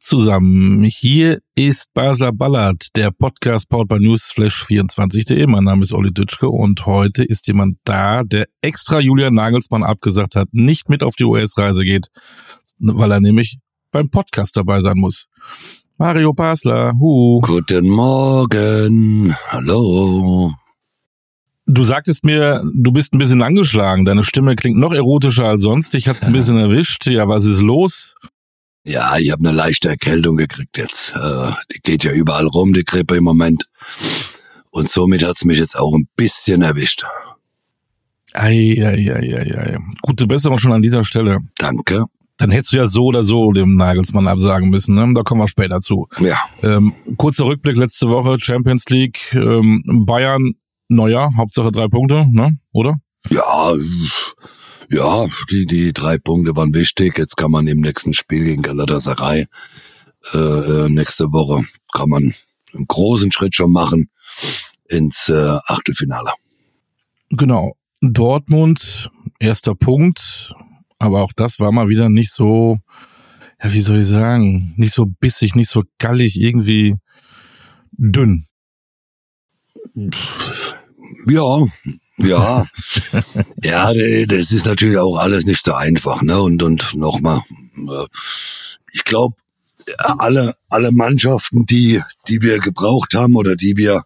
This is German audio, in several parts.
Tag zusammen. Hier ist Basler Ballard, der Podcast powered by Newsflash24.de. Mein Name ist Olli Dütschke und heute ist jemand da, der extra Julian Nagelsmann abgesagt hat, nicht mit auf die US-Reise geht, weil er nämlich beim Podcast dabei sein muss. Mario Basler, hu. Guten Morgen. Hallo. Du sagtest mir, du bist ein bisschen angeschlagen. Deine Stimme klingt noch erotischer als sonst. Ich hat's ein bisschen erwischt. Ja, was ist los? Ja, ich habe eine leichte Erkältung gekriegt jetzt. Äh, die geht ja überall rum, die Grippe im Moment. Und somit hat's mich jetzt auch ein bisschen erwischt. Ei, ei, ei, ei, ei. Gute Besserung schon an dieser Stelle. Danke. Dann hättest du ja so oder so dem Nagelsmann absagen müssen. Ne? Da kommen wir später zu. Ja, Ähm, kurzer Rückblick letzte Woche, Champions League, ähm, Bayern, naja, Hauptsache drei Punkte, ne? Oder? ja, ja, die, die drei Punkte waren wichtig. Jetzt kann man im nächsten Spiel gegen Galatasaray äh, äh, nächste Woche kann man einen großen Schritt schon machen ins äh, Achtelfinale. Genau. Dortmund, erster Punkt, aber auch das war mal wieder nicht so, ja, wie soll ich sagen, nicht so bissig, nicht so gallig, irgendwie dünn. Ja, ja, ja, das ist natürlich auch alles nicht so einfach, ne? Und und nochmal, äh, ich glaube, alle alle Mannschaften, die die wir gebraucht haben oder die wir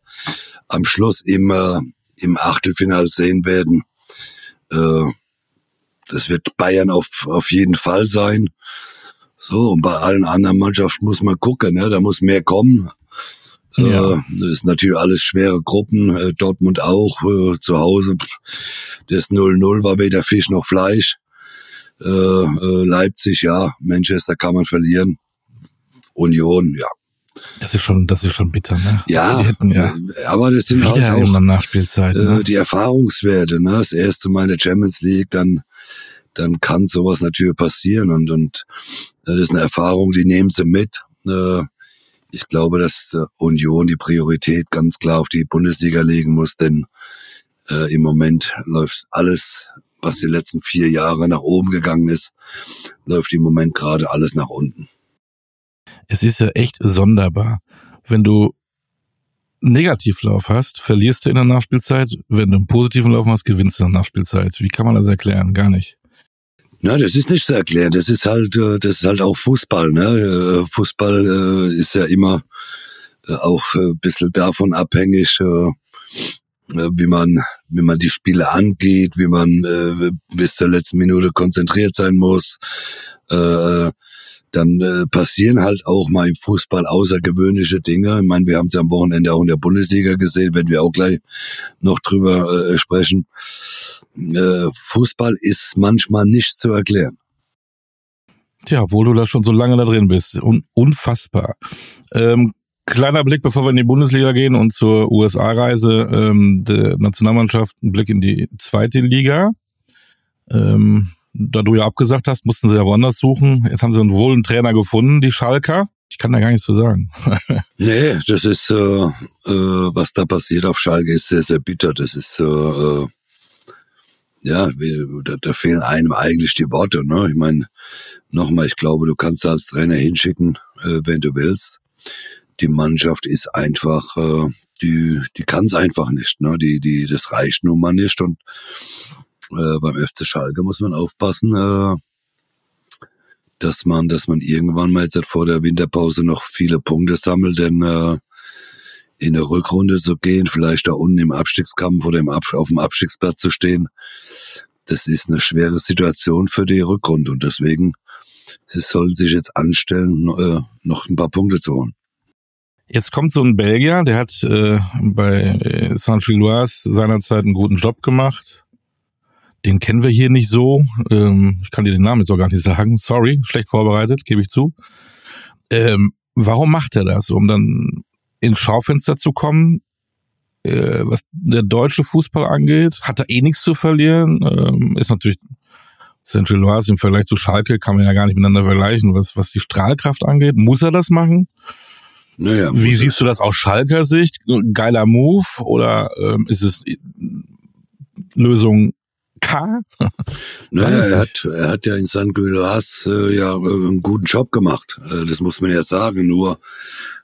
am Schluss im äh, im Achtelfinale sehen werden, äh, das wird Bayern auf auf jeden Fall sein. So und bei allen anderen Mannschaften muss man gucken, ne? Da muss mehr kommen. Ja. Äh, das ist natürlich alles schwere Gruppen. Äh, Dortmund auch äh, zu Hause. Das 0-0 war weder Fisch noch Fleisch. Äh, äh, Leipzig, ja. Manchester kann man verlieren. Union, ja. Das ist schon, das ist schon bitter, ne? Ja, Die hätten ja aber das sind halt auch Nachspielzeit, äh, ne? die Erfahrungswerte. Ne? Das erste Mal in der Champions League, dann dann kann sowas natürlich passieren und und das ist eine Erfahrung, die nehmen sie mit. Äh, ich glaube, dass äh, Union die Priorität ganz klar auf die Bundesliga legen muss, denn äh, im Moment läuft alles, was die letzten vier Jahre nach oben gegangen ist, läuft im Moment gerade alles nach unten. es ist ja echt sonderbar. Wenn du Negativlauf hast, verlierst du in der Nachspielzeit. Wenn du einen positiven Lauf hast, gewinnst du in der Nachspielzeit. Wie kann man das erklären? Gar nicht. Na, das ist nicht zu erklären. Das ist halt, äh, das ist halt auch Fußball. Ne? Äh, Fußball äh, ist ja immer auch ein bisschen davon abhängig, wie man, wie man die Spiele angeht, wie man bis zur letzten Minute konzentriert sein muss. Äh, dann äh, passieren halt auch mal im Fußball außergewöhnliche Dinge. Ich meine, wir haben es ja am Wochenende auch in der Bundesliga gesehen, wenn wir auch gleich noch drüber äh, sprechen. Äh, Fußball ist manchmal nicht zu erklären. Tja, obwohl du da schon so lange da drin bist. Un unfassbar. Ähm, kleiner Blick, bevor wir in die Bundesliga gehen und zur USA-Reise ähm, der Nationalmannschaft, ein Blick in die zweite Liga. Ähm, da du ja abgesagt hast, mussten sie ja woanders suchen. Jetzt haben sie wohl einen Trainer gefunden, die Schalker. Ich kann da gar nichts zu sagen. Nee, das ist, äh, äh, was da passiert auf Schalke, ist sehr, sehr bitter. Das ist, äh, äh, ja, da, da fehlen einem eigentlich die Worte. Ne? Ich meine, nochmal, ich glaube, du kannst als Trainer hinschicken, äh, wenn du willst. Die Mannschaft ist einfach, äh, die, die kann es einfach nicht. Ne? Die, die, das reicht nun mal nicht. Und äh, beim FC Schalke muss man aufpassen, äh, dass man, dass man irgendwann mal jetzt vor der Winterpause noch viele Punkte sammelt, denn äh, in der Rückrunde zu gehen, vielleicht da unten im Abstiegskampf oder im Ab auf dem Abstiegsplatz zu stehen, das ist eine schwere Situation für die Rückrunde und deswegen sie sollen sich jetzt anstellen, äh, noch ein paar Punkte zu holen. Jetzt kommt so ein Belgier, der hat äh, bei Saint-Gilloise seinerzeit einen guten Job gemacht. Den kennen wir hier nicht so. Ähm, ich kann dir den Namen jetzt auch gar nicht sagen. Sorry, schlecht vorbereitet, gebe ich zu. Ähm, warum macht er das? Um dann ins Schaufenster zu kommen? Äh, was der deutsche Fußball angeht, hat er eh nichts zu verlieren. Ähm, ist natürlich Saint-Gilloise im Vergleich zu Schalke kann man ja gar nicht miteinander vergleichen, was, was die Strahlkraft angeht. Muss er das machen? Naja, Wie siehst du das aus Schalker Sicht? Geiler Move oder ähm, ist es Lösung K? naja, er hat, er hat ja in St. Gilloise äh, ja äh, einen guten Job gemacht. Äh, das muss man ja sagen. Nur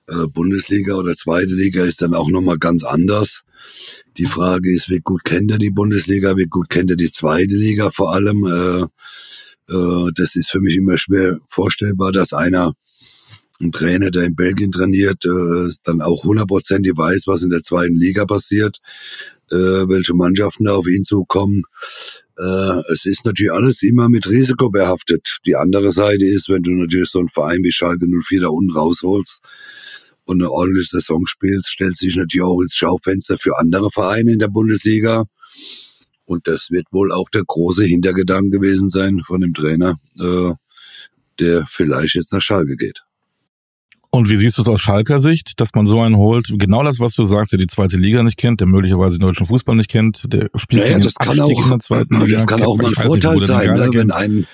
äh, Bundesliga oder zweite Liga ist dann auch nochmal ganz anders. Die Frage ist, wie gut kennt er die Bundesliga, wie gut kennt er die zweite Liga vor allem. Äh, äh, das ist für mich immer schwer vorstellbar, dass einer ein Trainer, der in Belgien trainiert, äh, dann auch hundertprozentig weiß, was in der zweiten Liga passiert, äh, welche Mannschaften da auf ihn zukommen. Äh, es ist natürlich alles immer mit Risiko behaftet. Die andere Seite ist, wenn du natürlich so einen Verein wie Schalke 04 da unten rausholst und eine ordentliche Saison spielst, stellst du dich natürlich auch ins Schaufenster für andere Vereine in der Bundesliga. Und das wird wohl auch der große Hintergedanke gewesen sein von dem Trainer, äh, der vielleicht jetzt nach Schalke geht. Und wie siehst du es aus Schalker Sicht, dass man so einen holt? Genau das, was du sagst, der die zweite Liga nicht kennt, der möglicherweise den deutschen Fußball nicht kennt, der spielt naja, das kann auch, in der zweiten Liga. Das kann auch mal ein Vorteil nicht, sein, ne, wenn ein,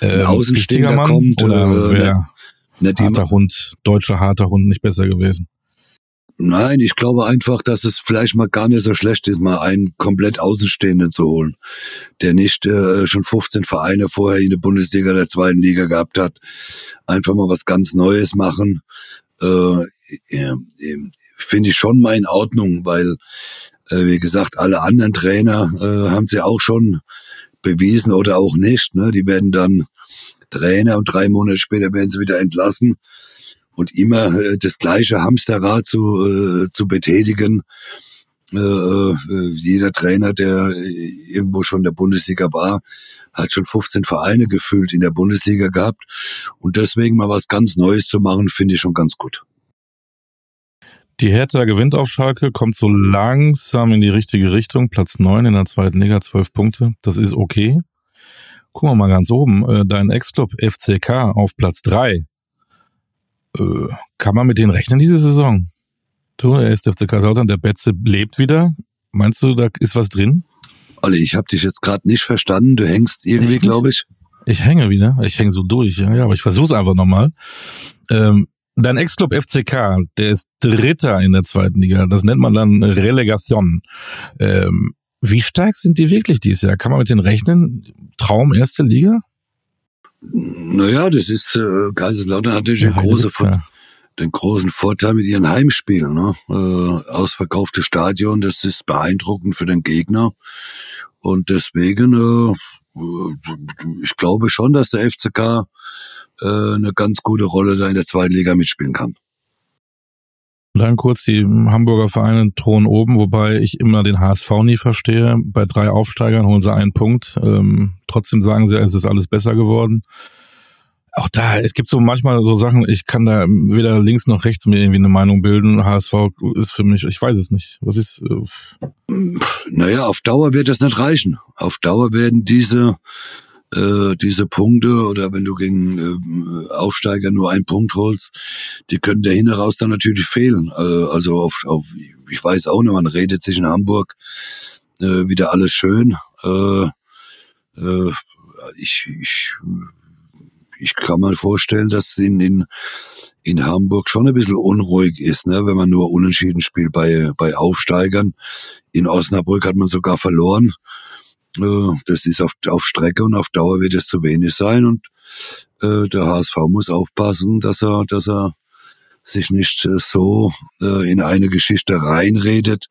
ein ähm, Außenstehender kommt. Oder äh, wer ne, harter Hund, deutscher harter Hund nicht besser gewesen. Nein, ich glaube einfach, dass es vielleicht mal gar nicht so schlecht ist, mal einen komplett Außenstehenden zu holen, der nicht äh, schon 15 Vereine vorher in der Bundesliga der zweiten Liga gehabt hat. Einfach mal was ganz Neues machen, äh, äh, finde ich schon mal in Ordnung, weil, äh, wie gesagt, alle anderen Trainer äh, haben sie auch schon bewiesen oder auch nicht. Ne? Die werden dann Trainer und drei Monate später werden sie wieder entlassen und immer äh, das gleiche Hamsterrad zu, äh, zu betätigen. Äh, äh, jeder Trainer, der irgendwo schon in der Bundesliga war, hat schon 15 Vereine gefühlt in der Bundesliga gehabt. Und deswegen mal was ganz Neues zu machen, finde ich schon ganz gut. Die Hertha gewinnt auf Schalke, kommt so langsam in die richtige Richtung. Platz neun in der zweiten Liga, zwölf Punkte. Das ist okay. Gucken wir mal ganz oben. Äh, dein Ex-Club FCK auf Platz drei äh, kann man mit denen rechnen diese Saison? Du, er ist FC Kaiserslautern, der Betze lebt wieder. Meinst du, da ist was drin? Olli, ich habe dich jetzt gerade nicht verstanden. Du hängst irgendwie, glaube ich. Ich hänge wieder. Ich hänge so durch, ja, ja aber ich versuch's einfach nochmal. Ähm, dein Ex-Club FCK, der ist Dritter in der zweiten Liga. Das nennt man dann Relegation. Ähm, wie stark sind die wirklich dieses Jahr? Kann man mit denen rechnen? Traum erste Liga? Naja, das ist, äh, Kaiserslautern hat natürlich ja, große, den großen Vorteil mit ihren Heimspielen. Ne? Äh, ausverkaufte Stadion, das ist beeindruckend für den Gegner. Und deswegen, äh, ich glaube schon, dass der FCK äh, eine ganz gute Rolle da in der zweiten Liga mitspielen kann. Dann kurz die Hamburger Vereine thronen oben, wobei ich immer den HSV nie verstehe. Bei drei Aufsteigern holen sie einen Punkt. Ähm, trotzdem sagen sie, es ist alles besser geworden. Auch da, es gibt so manchmal so Sachen, ich kann da weder links noch rechts mir irgendwie eine Meinung bilden. HSV ist für mich, ich weiß es nicht. Was ist? Äh naja, auf Dauer wird das nicht reichen. Auf Dauer werden diese äh, diese Punkte oder wenn du gegen äh, Aufsteiger nur einen Punkt holst, die können der hinten raus dann natürlich fehlen. Äh, also auf, auf, ich weiß auch nicht, man redet sich in Hamburg äh, wieder alles schön. Äh, äh, ich, ich, ich kann mir vorstellen, dass in, in, in Hamburg schon ein bisschen unruhig ist, ne, wenn man nur unentschieden spielt bei, bei Aufsteigern. In Osnabrück hat man sogar verloren. Das ist auf, auf Strecke und auf Dauer wird es zu wenig sein und äh, der HSV muss aufpassen, dass er, dass er sich nicht äh, so äh, in eine Geschichte reinredet,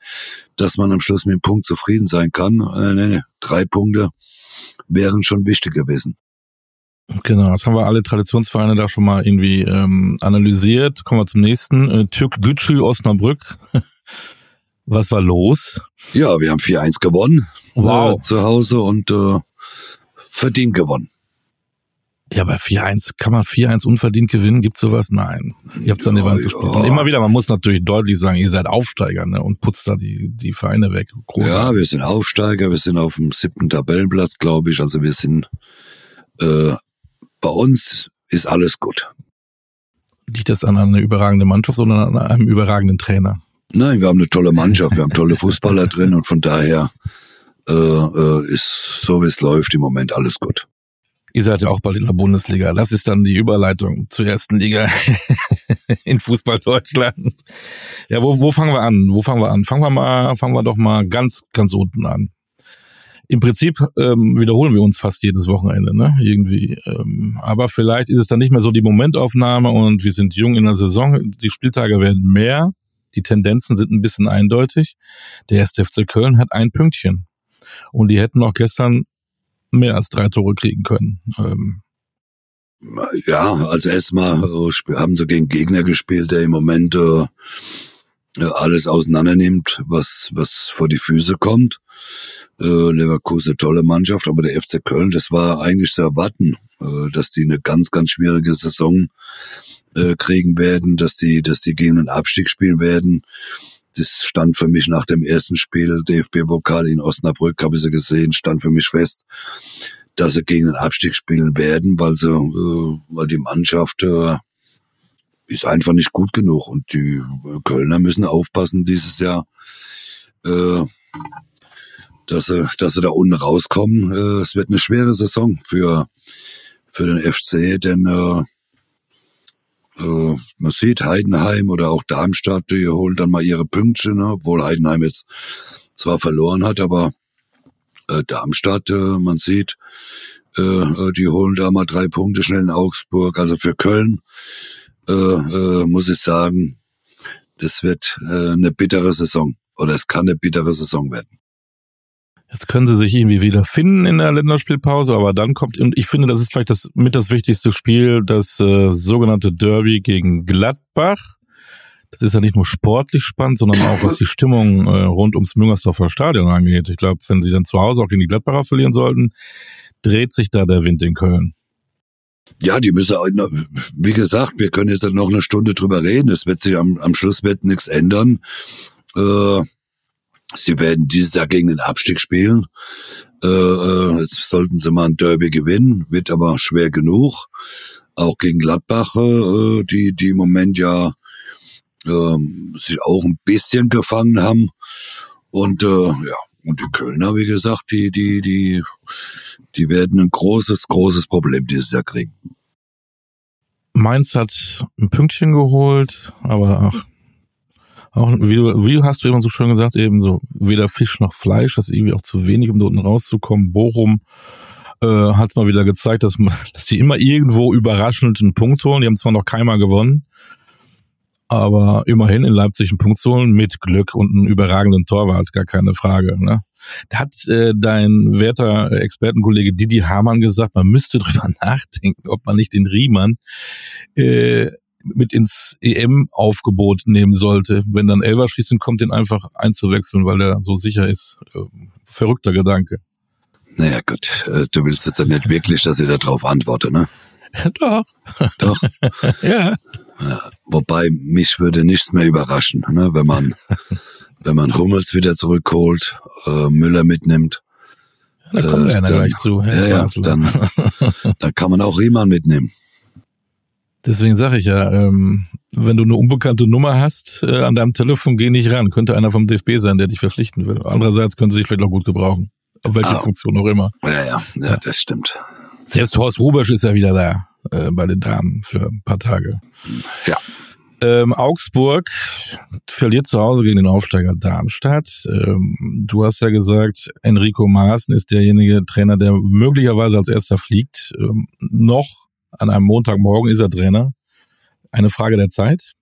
dass man am Schluss mit dem Punkt zufrieden sein kann. Äh, nee, nee, drei Punkte wären schon wichtig gewesen. Genau, jetzt haben wir alle Traditionsvereine da schon mal irgendwie ähm, analysiert. Kommen wir zum nächsten. Äh, Türk Gütschü Osnabrück. Was war los? Ja, wir haben 4-1 gewonnen. Wow. Äh, zu Hause und äh, verdient gewonnen. Ja, bei 4-1 kann man 4-1 unverdient gewinnen? Gibt sowas? Nein. Ihr habt es an die Wand gespielt. Und immer wieder, man muss natürlich deutlich sagen, ihr seid Aufsteiger ne? und putzt da die, die Vereine weg. Großartig. Ja, wir sind Aufsteiger, wir sind auf dem siebten Tabellenplatz, glaube ich. Also wir sind äh, bei uns ist alles gut. Liegt das an einer überragenden Mannschaft oder an einem überragenden Trainer? Nein, wir haben eine tolle Mannschaft, wir haben tolle Fußballer drin und von daher ist so wie es läuft im Moment alles gut. Ihr seid ja auch bald in der Bundesliga. Das ist dann die Überleitung zur ersten Liga in Fußball Deutschland. Ja, wo, wo fangen wir an? Wo fangen wir an? Fangen wir mal, fangen wir doch mal ganz, ganz unten an. Im Prinzip ähm, wiederholen wir uns fast jedes Wochenende, ne? Irgendwie. Ähm, aber vielleicht ist es dann nicht mehr so die Momentaufnahme und wir sind jung in der Saison. Die Spieltage werden mehr. Die Tendenzen sind ein bisschen eindeutig. Der erste Köln hat ein Pünktchen. Und die hätten auch gestern mehr als drei Tore kriegen können. Ähm. Ja, also erstmal äh, haben sie gegen Gegner gespielt, der im Moment äh, alles auseinandernimmt, was, was vor die Füße kommt. Äh, Leverkusen, tolle Mannschaft, aber der FC Köln, das war eigentlich zu erwarten, äh, dass die eine ganz, ganz schwierige Saison äh, kriegen werden, dass die, dass die gegen den Abstieg spielen werden das stand für mich nach dem ersten Spiel DFB-Pokal in Osnabrück, habe ich sie gesehen, stand für mich fest, dass sie gegen den Abstieg spielen werden, weil sie, äh, weil die Mannschaft äh, ist einfach nicht gut genug und die Kölner müssen aufpassen dieses Jahr, äh, dass sie, dass sie da unten rauskommen. Äh, es wird eine schwere Saison für für den FC, denn äh, äh, man sieht Heidenheim oder auch Darmstadt, die holen dann mal ihre Pünktchen, ne? obwohl Heidenheim jetzt zwar verloren hat, aber äh, Darmstadt, äh, man sieht, äh, äh, die holen da mal drei Punkte schnell in Augsburg. Also für Köln äh, äh, muss ich sagen, das wird äh, eine bittere Saison oder es kann eine bittere Saison werden. Jetzt können sie sich irgendwie wieder finden in der Länderspielpause, aber dann kommt, und ich finde, das ist vielleicht das mit das wichtigste Spiel, das äh, sogenannte Derby gegen Gladbach. Das ist ja nicht nur sportlich spannend, sondern auch was die Stimmung äh, rund ums Müngersdorfer Stadion angeht. Ich glaube, wenn sie dann zu Hause auch gegen die Gladbacher verlieren sollten, dreht sich da der Wind in Köln. Ja, die müssen, wie gesagt, wir können jetzt noch eine Stunde drüber reden. Es wird sich am, am Schluss wird nichts ändern. Äh, Sie werden dieses Jahr gegen den Abstieg spielen. Äh, äh, jetzt sollten sie mal ein Derby gewinnen, wird aber schwer genug. Auch gegen Gladbach, äh, die, die im Moment ja äh, sich auch ein bisschen gefangen haben. Und äh, ja, und die Kölner, wie gesagt, die, die, die, die werden ein großes, großes Problem dieses Jahr kriegen. Mainz hat ein Pünktchen geholt, aber ach, auch wie du, wie hast du immer so schön gesagt, eben so weder Fisch noch Fleisch, das ist irgendwie auch zu wenig, um unten rauszukommen. Bochum äh, hat es mal wieder gezeigt, dass, man, dass die immer irgendwo überraschend einen Punkt holen. Die haben zwar noch keinmal gewonnen, aber immerhin in Leipzig einen Punkt holen mit Glück und einem überragenden Torwart, gar keine Frage. Ne? Da hat äh, dein werter Expertenkollege Didi Hamann gesagt, man müsste drüber nachdenken, ob man nicht den Riemann äh, mit ins EM-Aufgebot nehmen sollte, wenn dann Elverschießen kommt, den einfach einzuwechseln, weil der so sicher ist. Äh, verrückter Gedanke. Naja, gut, äh, du willst jetzt ja nicht wirklich, dass ich darauf antworte, ne? Doch. Doch. ja. Wobei mich würde nichts mehr überraschen, ne? wenn man wenn man Hummels wieder zurückholt, äh, Müller mitnimmt. Da wir ja dann, gleich zu. Ja, ja, dann, dann kann man auch Riemann mitnehmen. Deswegen sage ich ja, ähm, wenn du eine unbekannte Nummer hast äh, an deinem Telefon, geh nicht ran. Könnte einer vom DFB sein, der dich verpflichten will. Andererseits können sie sich vielleicht auch gut gebrauchen. Auf welche ah. Funktion auch immer. Ja, ja, ja, ja, das stimmt. Selbst Horst Rubisch ist ja wieder da äh, bei den Damen für ein paar Tage. Ja. Ähm, Augsburg verliert zu Hause gegen den Aufsteiger Darmstadt. Ähm, du hast ja gesagt, Enrico Maaßen ist derjenige Trainer, der möglicherweise als erster fliegt. Ähm, noch an einem Montagmorgen ist er Trainer. Eine Frage der Zeit?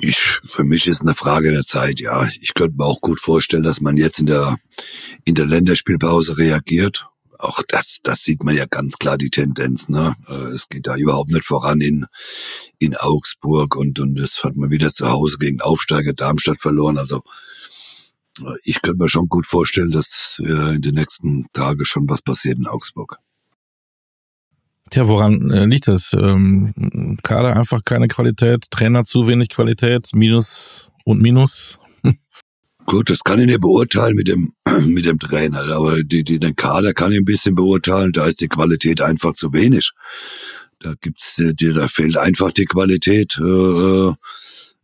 Ich, für mich ist eine Frage der Zeit, ja. Ich könnte mir auch gut vorstellen, dass man jetzt in der, in der Länderspielpause reagiert. Auch das, das sieht man ja ganz klar die Tendenz, ne? Äh, es geht da überhaupt nicht voran in, in Augsburg und, und jetzt hat man wieder zu Hause gegen Aufsteiger Darmstadt verloren. Also, äh, ich könnte mir schon gut vorstellen, dass äh, in den nächsten Tagen schon was passiert in Augsburg. Tja, woran äh, liegt das? Ähm, Kader einfach keine Qualität, Trainer zu wenig Qualität, Minus und Minus. Gut, das kann ich nicht beurteilen mit dem, mit dem Trainer, aber die, die, den Kader kann ich ein bisschen beurteilen, da ist die Qualität einfach zu wenig. Da gibt's, äh, dir, da fehlt einfach die Qualität, äh, äh,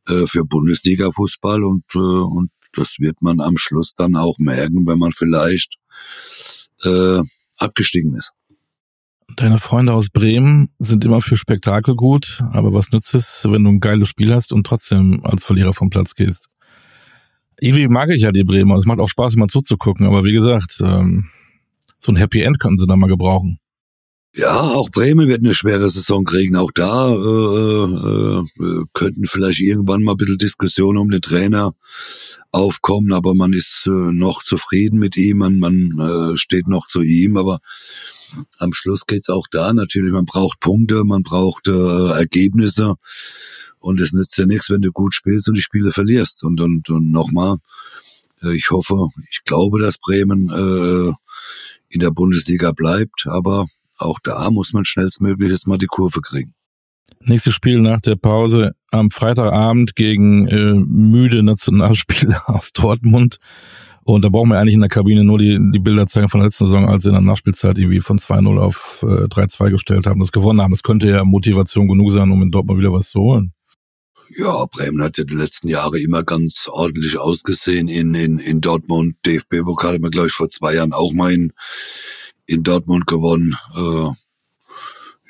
äh, für Bundesliga-Fußball und, äh, und das wird man am Schluss dann auch merken, wenn man vielleicht äh, abgestiegen ist. Deine Freunde aus Bremen sind immer für Spektakel gut, aber was nützt es, wenn du ein geiles Spiel hast und trotzdem als Verlierer vom Platz gehst? Irgendwie mag ich ja die Bremer. Es macht auch Spaß, mal zuzugucken. Aber wie gesagt, ähm, so ein Happy End können sie da mal gebrauchen. Ja, auch Bremen wird eine schwere Saison kriegen. Auch da äh, äh, äh, könnten vielleicht irgendwann mal ein bisschen Diskussionen um den Trainer aufkommen, aber man ist äh, noch zufrieden mit ihm, man, man äh, steht noch zu ihm, aber am Schluss geht's auch da natürlich, man braucht Punkte, man braucht äh, Ergebnisse und es nützt ja nichts, wenn du gut spielst und die Spiele verlierst. Und, und, und nochmal, äh, ich hoffe, ich glaube, dass Bremen äh, in der Bundesliga bleibt, aber auch da muss man schnellstmöglich jetzt mal die Kurve kriegen. Nächstes Spiel nach der Pause am Freitagabend gegen äh, müde Nationalspieler aus Dortmund. Und da brauchen wir eigentlich in der Kabine nur die, die Bilder zeigen von der letzten Saison, als sie in der Nachspielzeit irgendwie von 2-0 auf äh, 3-2 gestellt haben, das gewonnen haben. Das könnte ja Motivation genug sein, um in Dortmund wieder was zu holen. Ja, Bremen hat ja die letzten Jahre immer ganz ordentlich ausgesehen in, in, in Dortmund. DFB-Pokal hat man, glaube ich, vor zwei Jahren auch mal in, in Dortmund gewonnen. Äh,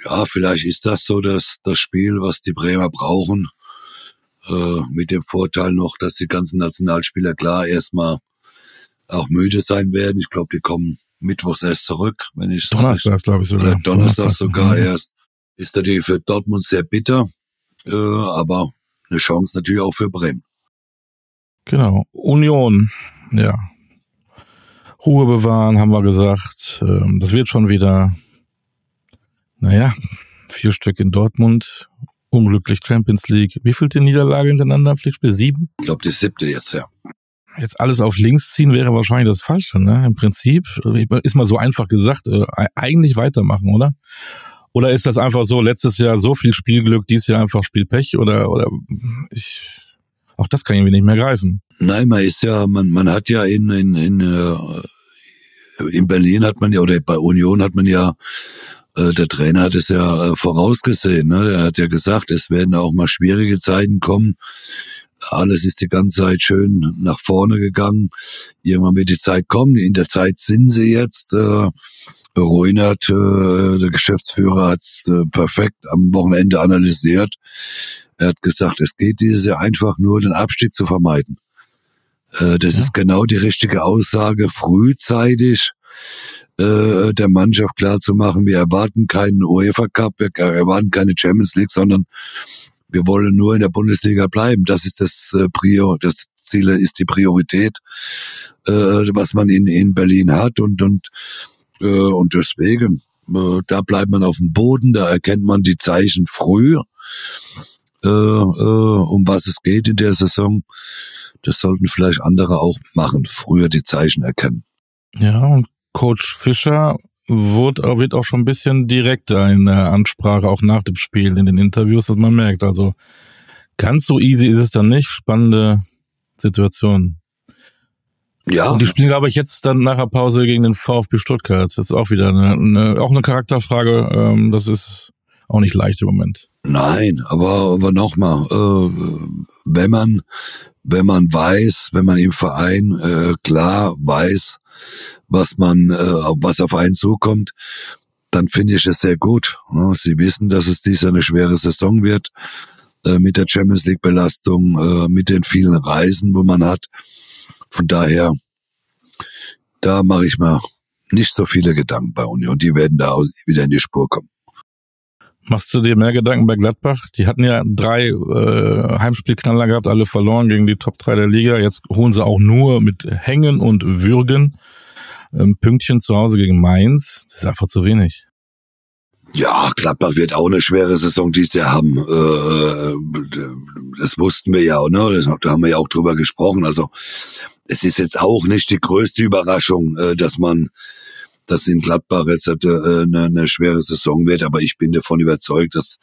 ja, vielleicht ist das so das, das Spiel, was die Bremer brauchen. Äh, mit dem Vorteil noch, dass die ganzen Nationalspieler klar erstmal auch müde sein werden. Ich glaube, die kommen mittwochs erst zurück, wenn ich Donnerstag, glaube ich sogar. Donnerstag, Donnerstag sogar mhm. erst. Ist natürlich für Dortmund sehr bitter, äh, aber eine Chance natürlich auch für Bremen. Genau. Union, ja. Ruhe bewahren, haben wir gesagt. Ähm, das wird schon wieder, naja, vier Stück in Dortmund. Unglücklich Champions League. Wie viel die Niederlage hintereinander? Pflichtspiel sieben? Ich glaube, die siebte jetzt, ja. Jetzt alles auf links ziehen wäre wahrscheinlich das Falsche, ne? Im Prinzip ist mal so einfach gesagt, äh, eigentlich weitermachen, oder? Oder ist das einfach so, letztes Jahr so viel Spielglück, dieses Jahr einfach Spielpech oder, oder ich, auch das kann ich irgendwie nicht mehr greifen. Nein, man ist ja, man, man hat ja in, in, in, äh, in Berlin hat man ja, oder bei Union hat man ja, äh, der Trainer hat es ja äh, vorausgesehen, ne? Der hat ja gesagt, es werden auch mal schwierige Zeiten kommen. Alles ist die ganze Zeit schön nach vorne gegangen. Irgendwann wird die Zeit kommen. In der Zeit sind sie jetzt. Äh, Ruinert, äh, der Geschäftsführer, hat es äh, perfekt am Wochenende analysiert. Er hat gesagt, es geht dieses Jahr einfach nur, den Abstieg zu vermeiden. Äh, das ja. ist genau die richtige Aussage, frühzeitig äh, der Mannschaft klar zu machen, wir erwarten keinen UEFA Cup, wir erwarten keine Champions League, sondern wir wollen nur in der Bundesliga bleiben. Das ist das äh, Prior, das Ziel ist die Priorität, äh, was man in, in Berlin hat und, und äh, und deswegen, äh, da bleibt man auf dem Boden, da erkennt man die Zeichen früh, äh, um was es geht in der Saison. Das sollten vielleicht andere auch machen, früher die Zeichen erkennen. Ja, und Coach Fischer wird, wird auch schon ein bisschen direkter in der Ansprache, auch nach dem Spiel, in den Interviews, was man merkt. Also ganz so easy ist es dann nicht. Spannende Situation. Ja. Und die spielen, glaube ich, jetzt dann nach der Pause gegen den VfB Stuttgart. Das ist auch wieder eine, eine auch eine Charakterfrage. Ähm, das ist auch nicht leicht im Moment. Nein, aber, aber nochmal, äh, wenn man, wenn man weiß, wenn man im Verein äh, klar weiß, was man, äh, was auf einen zukommt, dann finde ich es sehr gut. Sie wissen, dass es dies eine schwere Saison wird, äh, mit der Champions League Belastung, äh, mit den vielen Reisen, wo man hat. Von daher, da mache ich mir nicht so viele Gedanken bei Union. Die werden da wieder in die Spur kommen. Machst du dir mehr Gedanken bei Gladbach? Die hatten ja drei äh, Heimspielknaller gehabt, alle verloren gegen die Top 3 der Liga. Jetzt holen sie auch nur mit Hängen und Würgen ähm, Pünktchen zu Hause gegen Mainz. Das ist einfach zu wenig. Ja, Gladbach wird auch eine schwere Saison dieses Jahr haben. Äh, das wussten wir ja, ne? Da haben wir ja auch drüber gesprochen. Also es ist jetzt auch nicht die größte Überraschung, äh, dass man dass in Gladbach jetzt äh, eine, eine schwere Saison wird, aber ich bin davon überzeugt, dass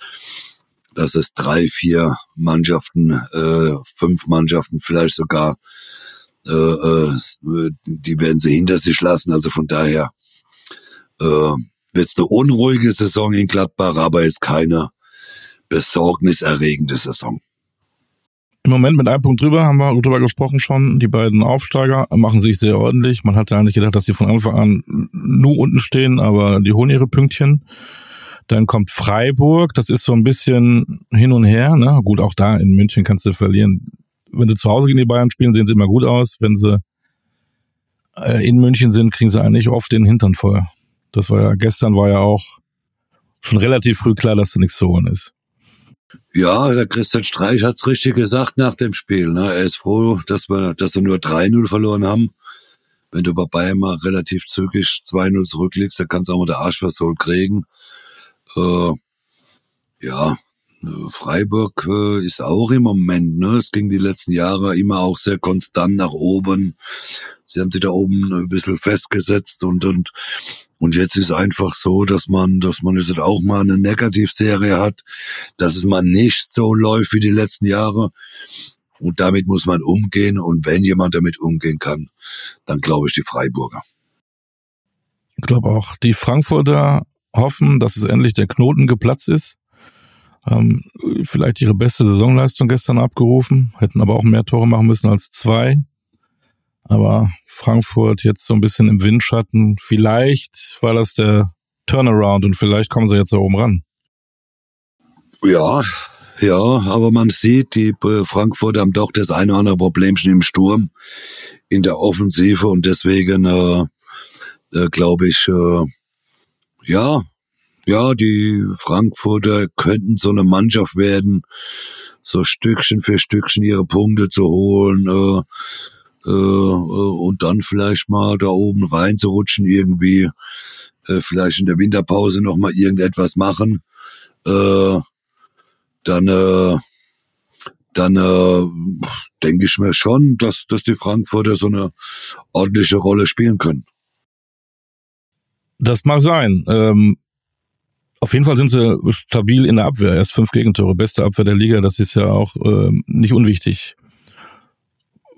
dass es drei, vier Mannschaften, äh, fünf Mannschaften vielleicht sogar, äh, äh, die werden sie hinter sich lassen. Also von daher äh, wird es eine unruhige Saison in Gladbach, aber jetzt keine besorgniserregende Saison. Im Moment mit einem Punkt drüber haben wir drüber gesprochen schon. Die beiden Aufsteiger machen sich sehr ordentlich. Man hatte eigentlich gedacht, dass die von Anfang an nur unten stehen, aber die holen ihre Pünktchen. Dann kommt Freiburg, das ist so ein bisschen hin und her. Ne? Gut, auch da in München kannst du verlieren. Wenn sie zu Hause gegen die Bayern spielen, sehen sie immer gut aus. Wenn sie äh, in München sind, kriegen sie eigentlich oft den Hintern voll. Das war ja, gestern war ja auch schon relativ früh klar, dass da nichts zu holen ist. Ja, der Christian Streich hat's richtig gesagt nach dem Spiel. Ne? Er ist froh, dass wir, dass wir nur 3-0 verloren haben. Wenn du bei Bayern mal relativ zügig 2-0 zurückliegst, dann kannst du auch mal der Arsch versohlt kriegen. Äh, ja, Freiburg äh, ist auch im Moment, ne? Es ging die letzten Jahre immer auch sehr konstant nach oben. Sie haben sich da oben ein bisschen festgesetzt und und und jetzt ist einfach so, dass man, dass man jetzt auch mal eine Negativserie hat, dass es mal nicht so läuft wie die letzten Jahre. Und damit muss man umgehen. Und wenn jemand damit umgehen kann, dann glaube ich die Freiburger. Ich glaube auch, die Frankfurter hoffen, dass es endlich der Knoten geplatzt ist. Ähm, vielleicht ihre beste Saisonleistung gestern abgerufen, hätten aber auch mehr Tore machen müssen als zwei. Aber Frankfurt jetzt so ein bisschen im Windschatten. Vielleicht war das der Turnaround und vielleicht kommen sie jetzt da oben ran. Ja, ja, aber man sieht, die äh, Frankfurter haben doch das eine oder andere Problemchen im Sturm, in der Offensive und deswegen äh, äh, glaube ich, äh, ja, ja, die Frankfurter könnten so eine Mannschaft werden, so Stückchen für Stückchen ihre Punkte zu holen äh, und dann vielleicht mal da oben reinzurutschen irgendwie, äh, vielleicht in der Winterpause noch mal irgendetwas machen, äh, dann äh, dann äh, denke ich mir schon, dass dass die Frankfurter so eine ordentliche Rolle spielen können. Das mag sein. Ähm, auf jeden Fall sind sie stabil in der Abwehr. Erst fünf Gegentore, beste Abwehr der Liga. Das ist ja auch ähm, nicht unwichtig.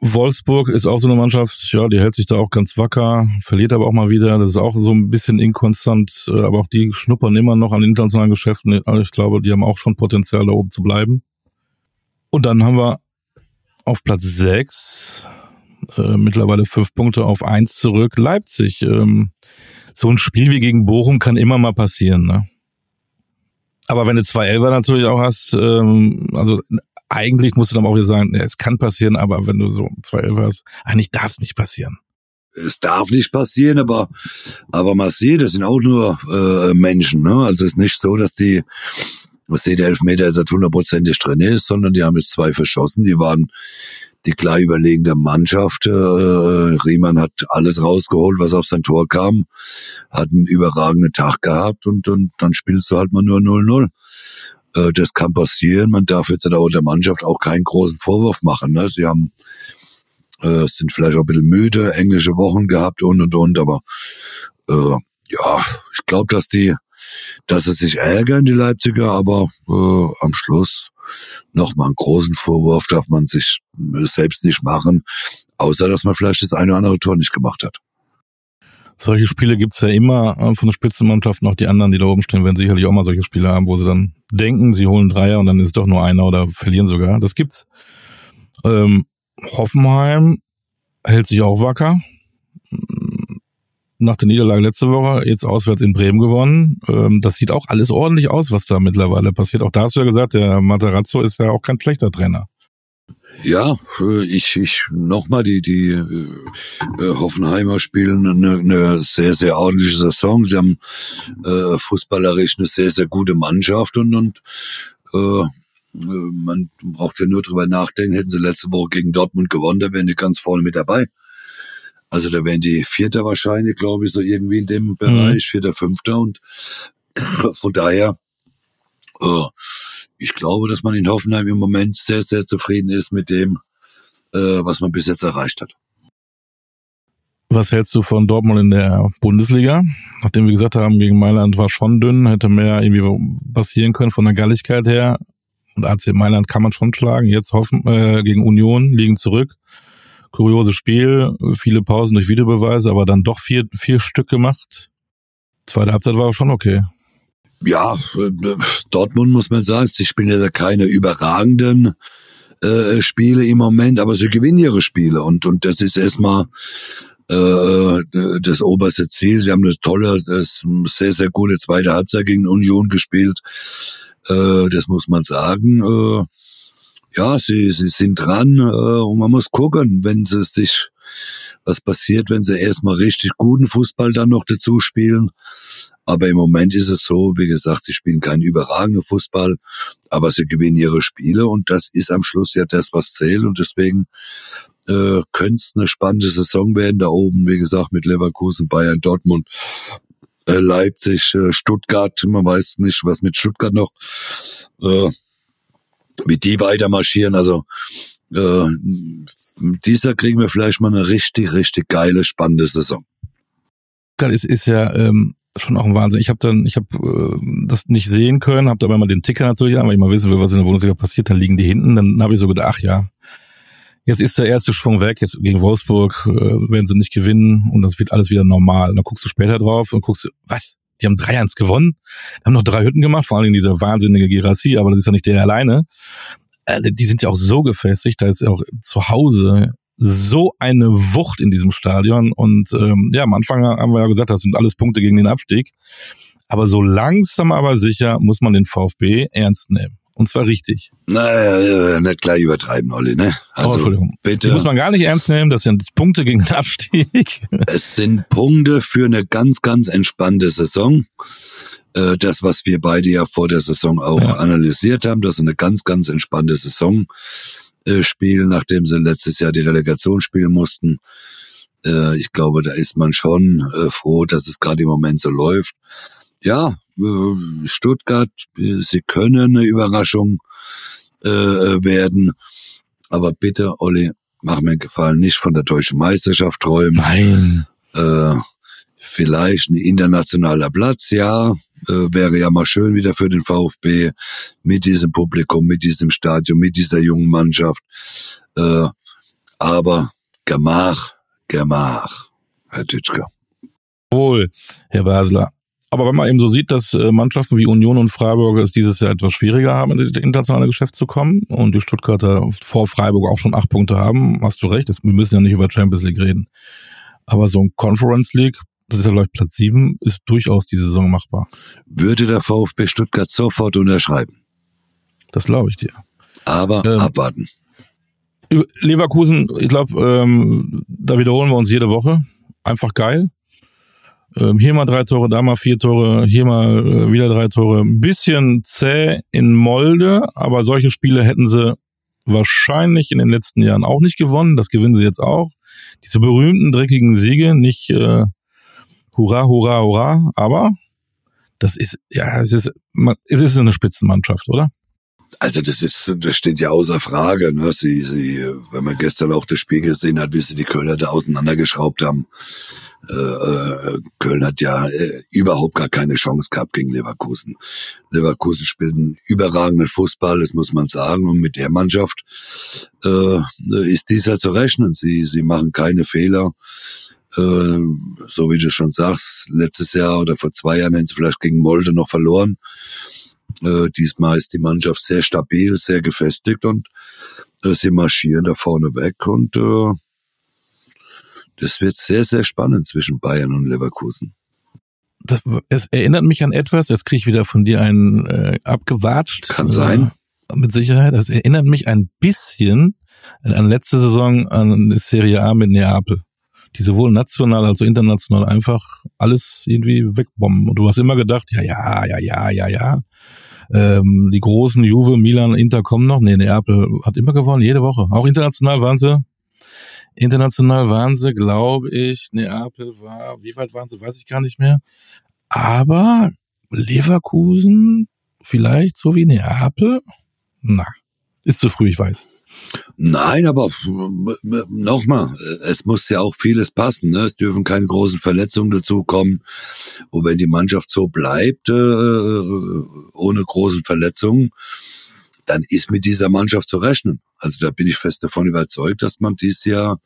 Wolfsburg ist auch so eine Mannschaft, ja, die hält sich da auch ganz wacker, verliert aber auch mal wieder. Das ist auch so ein bisschen inkonstant, äh, aber auch die schnuppern immer noch an internationalen Geschäften. Ich glaube, die haben auch schon Potenzial, da oben zu bleiben. Und dann haben wir auf Platz sechs äh, mittlerweile fünf Punkte auf eins zurück. Leipzig. Ähm, so ein Spiel wie gegen Bochum kann immer mal passieren. Ne? Aber wenn du zwei Elfer natürlich auch hast, ähm, also eigentlich musst du dann auch hier sagen, ja, es kann passieren, aber wenn du so zwei hast, eigentlich darf es nicht passieren. Es darf nicht passieren, aber aber man sieht, das sind auch nur äh, Menschen. Ne? Also es ist nicht so, dass die, was der Elfmeter jetzt hundertprozentig drin ist, sondern die haben jetzt zwei verschossen. Die waren die klar überlegende Mannschaft. Äh, Riemann hat alles rausgeholt, was auf sein Tor kam, hat einen überragenden Tag gehabt und, und dann spielst du halt mal nur 0-0. Äh, das kann passieren. Man darf jetzt auch der Mannschaft auch keinen großen Vorwurf machen. Ne? Sie haben äh, sind vielleicht auch ein bisschen müde, englische Wochen gehabt und und und, aber äh, ja, ich glaube, dass die, dass sie sich ärgern, die Leipziger, aber äh, am Schluss nochmal einen großen Vorwurf darf man sich selbst nicht machen, außer dass man vielleicht das eine oder andere Tor nicht gemacht hat. Solche Spiele gibt's ja immer äh, von der Spitzenmannschaft. Auch die anderen, die da oben stehen, werden sicherlich auch mal solche Spiele haben, wo sie dann denken, sie holen Dreier und dann ist doch nur einer oder verlieren sogar. Das gibt's. Ähm, Hoffenheim hält sich auch wacker nach der Niederlage letzte Woche jetzt auswärts in Bremen gewonnen. Ähm, das sieht auch alles ordentlich aus, was da mittlerweile passiert. Auch da hast du ja gesagt, der Materazzo ist ja auch kein schlechter Trainer. Ja, äh, ich, ich nochmal, die, die äh, äh, Hoffenheimer spielen eine, eine sehr, sehr ordentliche Saison. Sie haben äh, fußballerisch eine sehr, sehr gute Mannschaft und, und äh, man braucht ja nur drüber nachdenken, hätten sie letzte Woche gegen Dortmund gewonnen, da wären die ganz vorne mit dabei. Also da wären die Vierter wahrscheinlich, glaube ich, so irgendwie in dem Bereich, mhm. Vierter, Fünfter. Und von daher, äh, ich glaube, dass man in Hoffenheim im Moment sehr, sehr zufrieden ist mit dem, äh, was man bis jetzt erreicht hat. Was hältst du von Dortmund in der Bundesliga? Nachdem wir gesagt haben, gegen Mailand war schon dünn, hätte mehr irgendwie passieren können von der Galligkeit her. Und AC Mailand kann man schon schlagen. Jetzt hoffen äh, gegen Union liegen zurück. Kurioses Spiel, viele Pausen durch Videobeweise, aber dann doch vier, vier Stück gemacht. Zweite Halbzeit war schon okay. Ja, äh, Dortmund muss man sagen, sie spielen ja keine überragenden äh, Spiele im Moment, aber sie gewinnen ihre Spiele und und das ist erstmal äh, das oberste Ziel. Sie haben eine tolle, sehr sehr gute zweite Halbzeit gegen Union gespielt. Äh, das muss man sagen. Äh, ja, sie sie sind dran äh, und man muss gucken, wenn sie sich was passiert, wenn sie erstmal richtig guten Fußball dann noch dazu spielen. Aber im Moment ist es so, wie gesagt, sie spielen keinen überragenden Fußball, aber sie gewinnen ihre Spiele und das ist am Schluss ja das, was zählt und deswegen äh, könnte es eine spannende Saison werden da oben, wie gesagt, mit Leverkusen, Bayern, Dortmund, äh, Leipzig, äh, Stuttgart, man weiß nicht, was mit Stuttgart noch, äh, wie die weiter marschieren, also äh, dieser kriegen wir vielleicht mal eine richtig, richtig geile, spannende Saison. Ist, ist ja ähm, schon auch ein Wahnsinn. Ich habe dann, ich habe äh, das nicht sehen können, habe dabei mal den Ticker natürlich an, weil ich mal wissen will, was in der Bundesliga passiert. Dann liegen die hinten. Dann habe ich so gedacht, ach ja, jetzt ist der erste Schwung weg. Jetzt gegen Wolfsburg äh, werden sie nicht gewinnen und das wird alles wieder normal. Und dann guckst du später drauf und guckst, was? Die haben 3-1 gewonnen, haben noch drei Hütten gemacht, vor allem dieser wahnsinnige Girassi, aber das ist ja nicht der alleine. Äh, die sind ja auch so gefestigt, da ist ja auch zu Hause so eine Wucht in diesem Stadion. Und ähm, ja, am Anfang haben wir ja gesagt, das sind alles Punkte gegen den Abstieg. Aber so langsam aber sicher muss man den VfB ernst nehmen. Und zwar richtig. Naja, nicht gleich übertreiben, Olli, ne? Also, oh, Entschuldigung. Bitte. Die muss man gar nicht ernst nehmen, das sind Punkte gegen den Abstieg. Es sind Punkte für eine ganz, ganz entspannte Saison. Äh, das, was wir beide ja vor der Saison auch ja. analysiert haben, das ist eine ganz, ganz entspannte Saison äh, spielen, nachdem sie letztes Jahr die Relegation spielen mussten. Äh, ich glaube, da ist man schon äh, froh, dass es gerade im Moment so läuft. Ja, äh, Stuttgart, sie können eine Überraschung äh, werden. Aber bitte, Olli, mach mir einen Gefallen, nicht von der deutschen Meisterschaft träumen. Nein. Äh, vielleicht ein internationaler Platz, ja, äh, wäre ja mal schön wieder für den VfB mit diesem Publikum, mit diesem Stadion, mit dieser jungen Mannschaft. Äh, aber Gemach, Gemach, Herr Ditschke. Wohl, Herr Basler. Aber wenn man eben so sieht, dass äh, Mannschaften wie Union und Freiburg es dieses Jahr etwas schwieriger haben, in das internationale Geschäft zu kommen und die Stuttgarter vor Freiburg auch schon acht Punkte haben, hast du recht, wir müssen ja nicht über Champions League reden. Aber so ein Conference League, das ist ja gleich Platz sieben, ist durchaus die Saison machbar. Würde der VfB Stuttgart sofort unterschreiben? Das glaube ich dir. Aber ähm, abwarten. Leverkusen, ich glaube, ähm, da wiederholen wir uns jede Woche. Einfach geil. Ähm, hier mal drei Tore, da mal vier Tore, hier mal äh, wieder drei Tore. Ein bisschen zäh in Molde, aber solche Spiele hätten sie wahrscheinlich in den letzten Jahren auch nicht gewonnen. Das gewinnen sie jetzt auch. Diese berühmten dreckigen Siege, nicht äh, hurra, hurra, hurra, aber das ist, ja, es ist, es ist eine Spitzenmannschaft, oder? Also das ist, das steht ja außer Frage. Ne? Sie, sie, wenn man gestern auch das Spiel gesehen hat, wie sie die Kölner da auseinandergeschraubt haben. Äh, äh, Köln hat ja äh, überhaupt gar keine Chance gehabt gegen Leverkusen. Leverkusen spielt einen überragenden Fußball, das muss man sagen. Und mit der Mannschaft äh, ist dieser zu rechnen. Sie, sie machen keine Fehler. Äh, so wie du schon sagst, letztes Jahr oder vor zwei Jahren haben sie vielleicht gegen Molde noch verloren. Äh, diesmal ist die Mannschaft sehr stabil, sehr gefestigt und äh, sie marschieren da vorne weg und äh, das wird sehr, sehr spannend zwischen Bayern und Leverkusen. Das, es erinnert mich an etwas, jetzt kriege ich wieder von dir einen äh, abgewatscht. Kann sein. Äh, mit Sicherheit. Das erinnert mich ein bisschen an letzte Saison an die Serie A mit Neapel die sowohl national als auch international einfach alles irgendwie wegbomben. Und du hast immer gedacht, ja, ja, ja, ja, ja, ja. Ähm, die großen Juve, Milan, Inter kommen noch. Nee, Neapel hat immer gewonnen, jede Woche. Auch international waren sie. International waren sie, glaube ich. Neapel war, wie weit waren sie, weiß ich gar nicht mehr. Aber Leverkusen vielleicht so wie Neapel? Na, ist zu früh, ich weiß. Nein, aber nochmal, es muss ja auch vieles passen. Ne? Es dürfen keine großen Verletzungen dazukommen. Und wenn die Mannschaft so bleibt, äh, ohne großen Verletzungen, dann ist mit dieser Mannschaft zu rechnen. Also da bin ich fest davon überzeugt, dass man dies Jahr,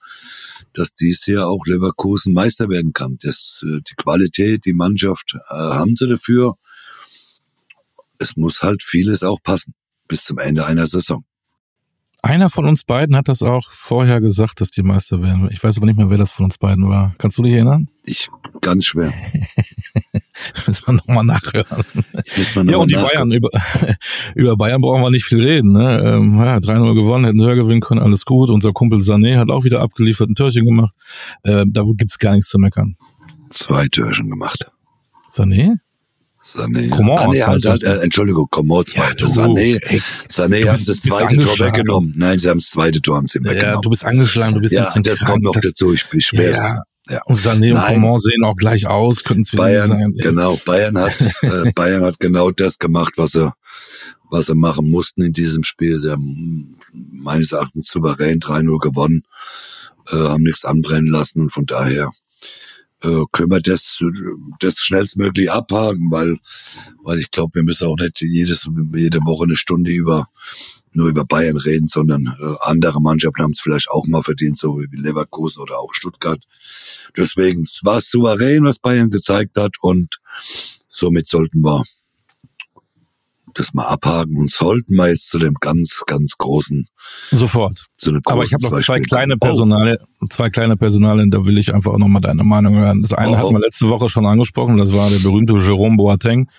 dass dies Jahr auch Leverkusen Meister werden kann. Das, äh, die Qualität, die Mannschaft äh, haben sie dafür. Es muss halt vieles auch passen bis zum Ende einer Saison. Einer von uns beiden hat das auch vorher gesagt, dass die Meister werden. Ich weiß aber nicht mehr, wer das von uns beiden war. Kannst du dich erinnern? Ich, ganz schwer. Müssen wir nochmal nachhören. Noch ja, und die Bayern, über, über Bayern brauchen wir nicht viel reden. Ne? Ähm, ja, 3-0 gewonnen, hätten höher gewinnen können, alles gut. Unser Kumpel Sané hat auch wieder abgeliefert, ein Törchen gemacht. Äh, da gibt's gar nichts zu meckern. Zwei Türchen gemacht. Sané? Sané. Coman, ah, nee, halt, halt, äh, Entschuldigung, Coman ja, du, Sané, ey, Sané haben das zweite Tor weggenommen. Nein, sie haben das zweite Tor haben sie ja, weggenommen. du bist angeschlagen, du bist ja, ein das kommt noch das, dazu, ich bin schwer. Ja, ja. Und Sané und Coman sehen auch gleich aus, könnten es Bayern, sagen. Genau, Bayern hat, äh, Bayern hat genau das gemacht, was sie, was sie machen mussten in diesem Spiel. Sie haben meines Erachtens souverän 3-0 gewonnen, äh, haben nichts anbrennen lassen und von daher äh, können wir das, das schnellstmöglich abhaken, weil, weil ich glaube, wir müssen auch nicht jedes, jede Woche eine Stunde über nur über Bayern reden, sondern äh, andere Mannschaften haben es vielleicht auch mal verdient, so wie Leverkusen oder auch Stuttgart. Deswegen war es souverän, was Bayern gezeigt hat und somit sollten wir das mal abhaken und sollten wir jetzt zu dem ganz, ganz großen. Sofort. Zu dem Aber ich habe noch zwei kleine oh. Personale, oh. zwei kleine Personale, da will ich einfach auch nochmal deine Meinung hören. Das eine oh. hat man letzte Woche schon angesprochen, das war der berühmte Jerome Boateng.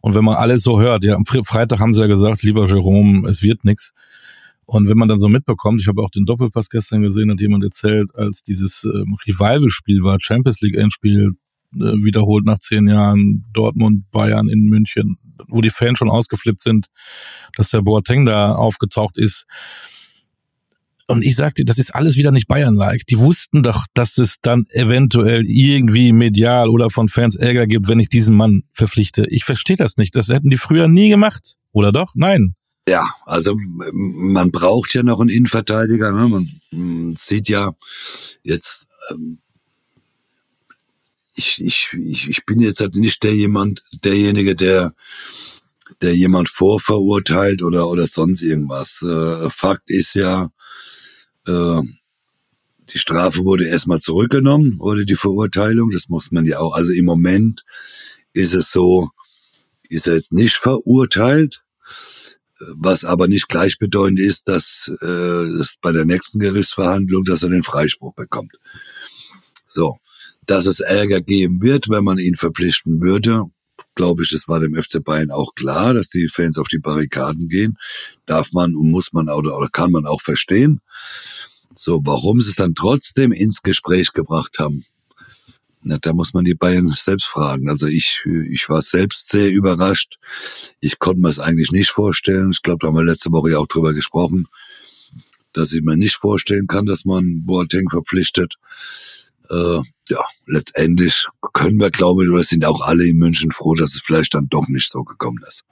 Und wenn man alles so hört, ja, am Freitag haben sie ja gesagt, lieber Jerome, es wird nix. Und wenn man dann so mitbekommt, ich habe auch den Doppelpass gestern gesehen, hat jemand erzählt, als dieses ähm, Revival-Spiel war, Champions League Endspiel, äh, wiederholt nach zehn Jahren, Dortmund, Bayern in München, wo die Fans schon ausgeflippt sind, dass der Boateng da aufgetaucht ist. Und ich sagte, das ist alles wieder nicht Bayern-like. Die wussten doch, dass es dann eventuell irgendwie medial oder von Fans Ärger gibt, wenn ich diesen Mann verpflichte. Ich verstehe das nicht. Das hätten die früher nie gemacht. Oder doch? Nein. Ja, also man braucht ja noch einen Innenverteidiger. Ne? Man, man sieht ja jetzt, ähm, ich, ich, ich, ich bin jetzt halt nicht der jemand, derjenige, der der jemand vorverurteilt oder oder sonst irgendwas. Äh, Fakt ist ja, äh, die Strafe wurde erstmal zurückgenommen, oder die Verurteilung. Das muss man ja auch. Also im Moment ist es so, ist er jetzt nicht verurteilt, was aber nicht gleichbedeutend ist, dass, äh, dass bei der nächsten Gerichtsverhandlung, dass er den Freispruch bekommt. So, dass es Ärger geben wird, wenn man ihn verpflichten würde, glaube ich, das war dem FC Bayern auch klar, dass die Fans auf die Barrikaden gehen. Darf man und muss man oder, oder kann man auch verstehen. So, warum sie es dann trotzdem ins Gespräch gebracht haben, na, da muss man die Bayern selbst fragen. Also ich, ich war selbst sehr überrascht. Ich konnte mir es eigentlich nicht vorstellen. Ich glaube, da haben wir letzte Woche ja auch drüber gesprochen, dass ich mir nicht vorstellen kann, dass man Boateng verpflichtet. Äh, ja, letztendlich können wir, glaube ich, oder sind auch alle in München froh, dass es vielleicht dann doch nicht so gekommen ist.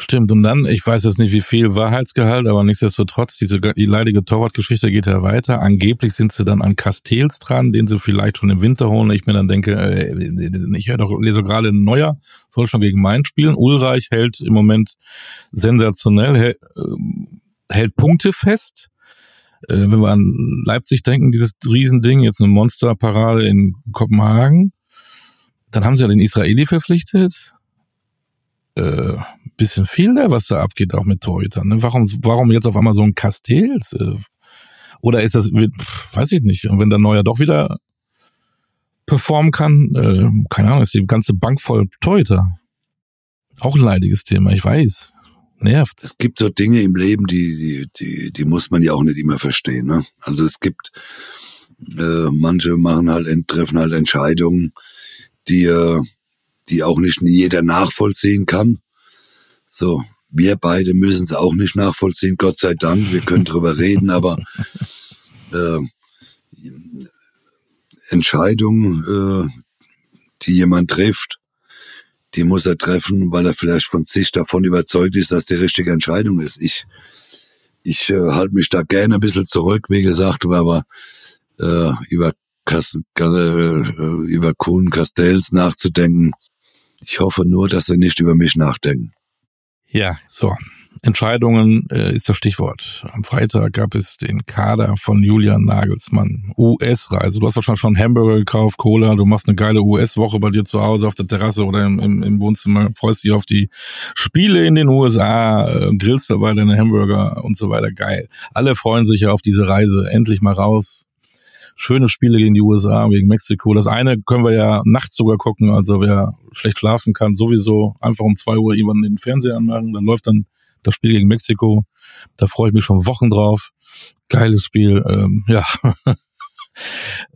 Stimmt, und dann, ich weiß jetzt nicht, wie viel Wahrheitsgehalt, aber nichtsdestotrotz, diese die leidige Torwartgeschichte geht ja weiter. Angeblich sind sie dann an Castells dran, den sie vielleicht schon im Winter holen. Ich mir dann denke, äh, ich höre doch, lese gerade Neuer, soll schon gegen Main spielen. Ulreich hält im Moment sensationell, hält, äh, hält Punkte fest. Äh, wenn wir an Leipzig denken, dieses Riesending, jetzt eine Monsterparade in Kopenhagen. Dann haben sie ja den Israeli verpflichtet äh, bisschen viel, ne, was da abgeht, auch mit Torhütern. Ne? Warum, warum jetzt auf einmal so ein Castells? Äh, oder ist das, weiß ich nicht. Und wenn der Neuer doch wieder performen kann, äh, keine Ahnung, ist die ganze Bank voll Torhüter. Auch ein leidiges Thema, ich weiß. Nervt. Es gibt so Dinge im Leben, die, die, die, die muss man ja auch nicht immer verstehen. Ne? Also es gibt, äh, manche machen halt, treffen halt Entscheidungen, die, äh, die auch nicht jeder nachvollziehen kann. So, wir beide müssen es auch nicht nachvollziehen, Gott sei Dank. Wir können drüber reden, aber äh, Entscheidungen, äh, die jemand trifft, die muss er treffen, weil er vielleicht von sich davon überzeugt ist, dass die richtige Entscheidung ist. Ich ich äh, halte mich da gerne ein bisschen zurück, wie gesagt, aber äh, über Kas äh, über Kuhn Castells nachzudenken. Ich hoffe nur, dass sie nicht über mich nachdenken. Ja, so. Entscheidungen äh, ist das Stichwort. Am Freitag gab es den Kader von Julian Nagelsmann. US-Reise. Du hast wahrscheinlich schon Hamburger gekauft, Cola. Du machst eine geile US-Woche bei dir zu Hause auf der Terrasse oder im, im, im Wohnzimmer. Freust dich auf die Spiele in den USA, äh, grillst dabei deine Hamburger und so weiter. Geil. Alle freuen sich ja auf diese Reise. Endlich mal raus. Schöne Spiele gegen die USA, gegen Mexiko. Das eine können wir ja nachts sogar gucken. Also wer schlecht schlafen kann, sowieso einfach um zwei Uhr irgendwann den Fernseher anmachen. Dann läuft dann das Spiel gegen Mexiko. Da freue ich mich schon Wochen drauf. Geiles Spiel. Ähm, ja.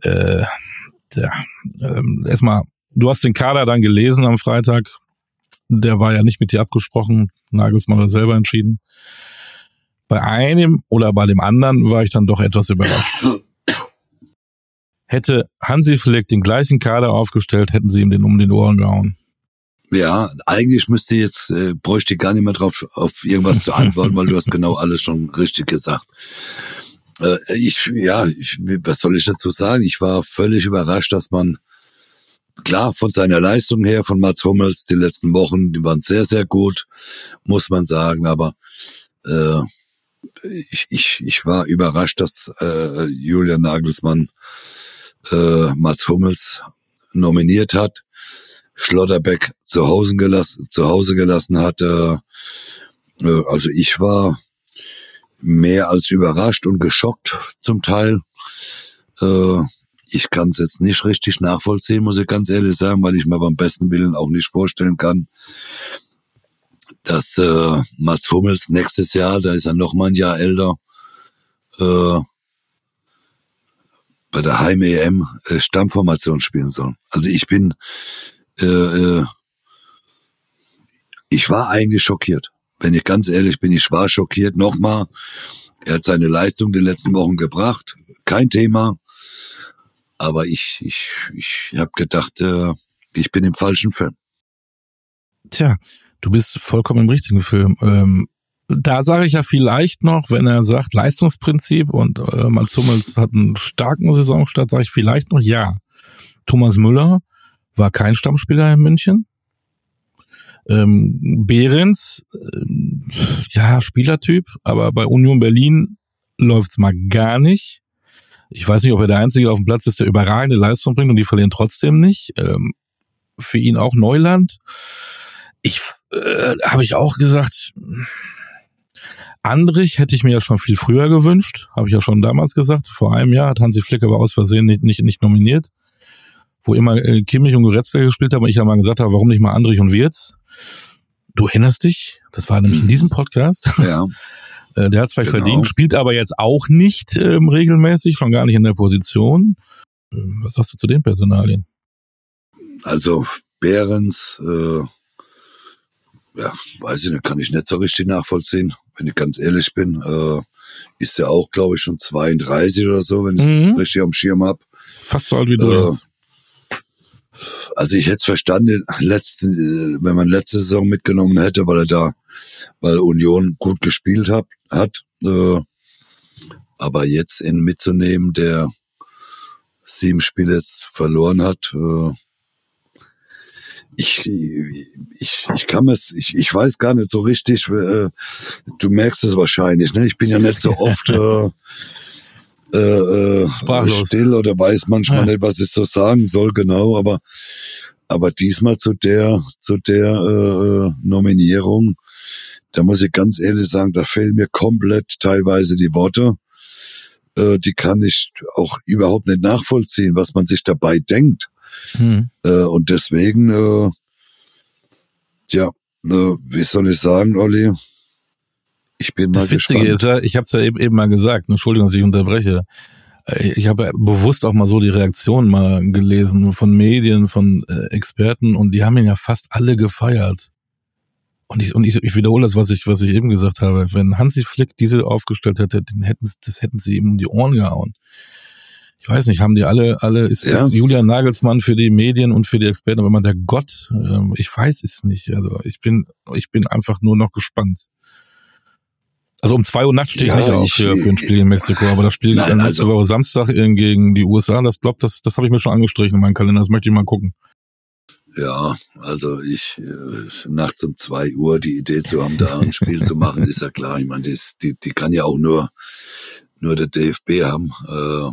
äh, ja. Ähm, erstmal, du hast den Kader dann gelesen am Freitag. Der war ja nicht mit dir abgesprochen. Nagelsmann hat selber entschieden. Bei einem oder bei dem anderen war ich dann doch etwas überrascht. Hätte Hansi Flick den gleichen Kader aufgestellt, hätten sie ihm den um den Ohren gehauen. Ja, eigentlich müsste jetzt, äh, bräuchte ich gar nicht mehr drauf, auf irgendwas zu antworten, weil du hast genau alles schon richtig gesagt. Äh, ich, ja, ich, was soll ich dazu sagen? Ich war völlig überrascht, dass man, klar, von seiner Leistung her, von Mats Hummels, die letzten Wochen, die waren sehr, sehr gut, muss man sagen, aber, äh, ich, ich, ich war überrascht, dass äh, Julian Nagelsmann äh, Mats Hummels nominiert hat Schlotterbeck zu Hause gelassen, zu Hause gelassen hat. Äh, also ich war mehr als überrascht und geschockt zum Teil. Äh, ich kann es jetzt nicht richtig nachvollziehen, muss ich ganz ehrlich sagen, weil ich mir beim besten Willen auch nicht vorstellen kann, dass äh, Mats Hummels nächstes Jahr, da ist er noch mal ein Jahr älter, äh, bei der Heim-EM äh, Stammformation spielen soll. Also ich bin äh, äh, ich war eigentlich schockiert. Wenn ich ganz ehrlich bin, ich war schockiert. Nochmal, er hat seine Leistung die letzten Wochen gebracht, kein Thema. Aber ich, ich, ich habe gedacht, äh, ich bin im falschen Film. Tja, du bist vollkommen im richtigen Film. Ähm, da sage ich ja vielleicht noch, wenn er sagt Leistungsprinzip und äh, Mats Hummels hat einen starken Saisonstart, sage ich vielleicht noch ja. Thomas Müller war kein Stammspieler in München. Ähm, Behrens, äh, ja, Spielertyp, aber bei Union Berlin läuft's mal gar nicht. Ich weiß nicht, ob er der Einzige auf dem Platz ist, der überragende Leistung bringt und die verlieren trotzdem nicht. Ähm, für ihn auch Neuland. Ich äh, habe ich auch gesagt, Andrich hätte ich mir ja schon viel früher gewünscht, habe ich ja schon damals gesagt. Vor einem Jahr hat Hansi Flick aber aus Versehen nicht, nicht, nicht nominiert wo immer äh, Kimmich und Goretzka gespielt haben und ich ja mal gesagt habe, warum nicht mal Andrich und Wirtz? Du erinnerst dich? Das war nämlich in diesem Podcast. Ja. Äh, der hat es vielleicht genau. verdient, spielt aber jetzt auch nicht ähm, regelmäßig, schon gar nicht in der Position. Ähm, was hast du zu den Personalien? Also Behrens, äh, ja, weiß ich nicht, kann ich nicht so richtig nachvollziehen, wenn ich ganz ehrlich bin. Äh, ist ja auch, glaube ich, schon 32 oder so, wenn ich es mhm. richtig am Schirm hab. Fast so alt wie du äh, jetzt. Also ich hätte es verstanden, letzte, wenn man letzte Saison mitgenommen hätte, weil er da, weil Union gut gespielt hat, hat. Äh, aber jetzt ihn mitzunehmen, der sieben Spiele jetzt verloren hat, äh, ich, ich, ich kann es, ich, ich weiß gar nicht so richtig, äh, du merkst es wahrscheinlich, ne? Ich bin ja nicht so oft äh, äh, äh still oder weiß manchmal ja. nicht, was ich so sagen soll, genau, aber aber diesmal zu der zu der äh, Nominierung, da muss ich ganz ehrlich sagen, da fehlen mir komplett teilweise die Worte. Äh, die kann ich auch überhaupt nicht nachvollziehen, was man sich dabei denkt. Hm. Äh, und deswegen, äh, ja, äh, wie soll ich sagen, Olli? Ich bin mal das Witzige gespannt. ist ja, ich habe es ja eben, eben mal gesagt, Entschuldigung, dass ich unterbreche. Äh, ich habe bewusst auch mal so die Reaktionen mal gelesen von Medien, von äh, Experten und die haben ihn ja fast alle gefeiert. Und ich, und ich, ich wiederhole das, was ich, was ich eben gesagt habe. Wenn Hansi Flick diese aufgestellt hätte, den hätten, das hätten sie ihm um die Ohren gehauen. Ich weiß nicht, haben die alle, alle, ist, ja. ist Julian Nagelsmann für die Medien und für die Experten, aber immer der Gott, äh, ich weiß es nicht. Also ich bin, ich bin einfach nur noch gespannt. Also um zwei Uhr nachts stehe ich Ja, nicht auf ich- für, für ein Spiel in Mexiko, aber das Spiel Nein, also- Woche Samstag gegen die USA, das glaubt, das, das habe ich mir schon angestrichen in meinem Kalender, das möchte ich mal gucken. Ja, also ich äh, nachts um zwei Uhr die Idee zu haben, da ein Spiel zu machen, ist ja klar. Ich meine, die, die kann ja auch nur nur der DFB haben, äh,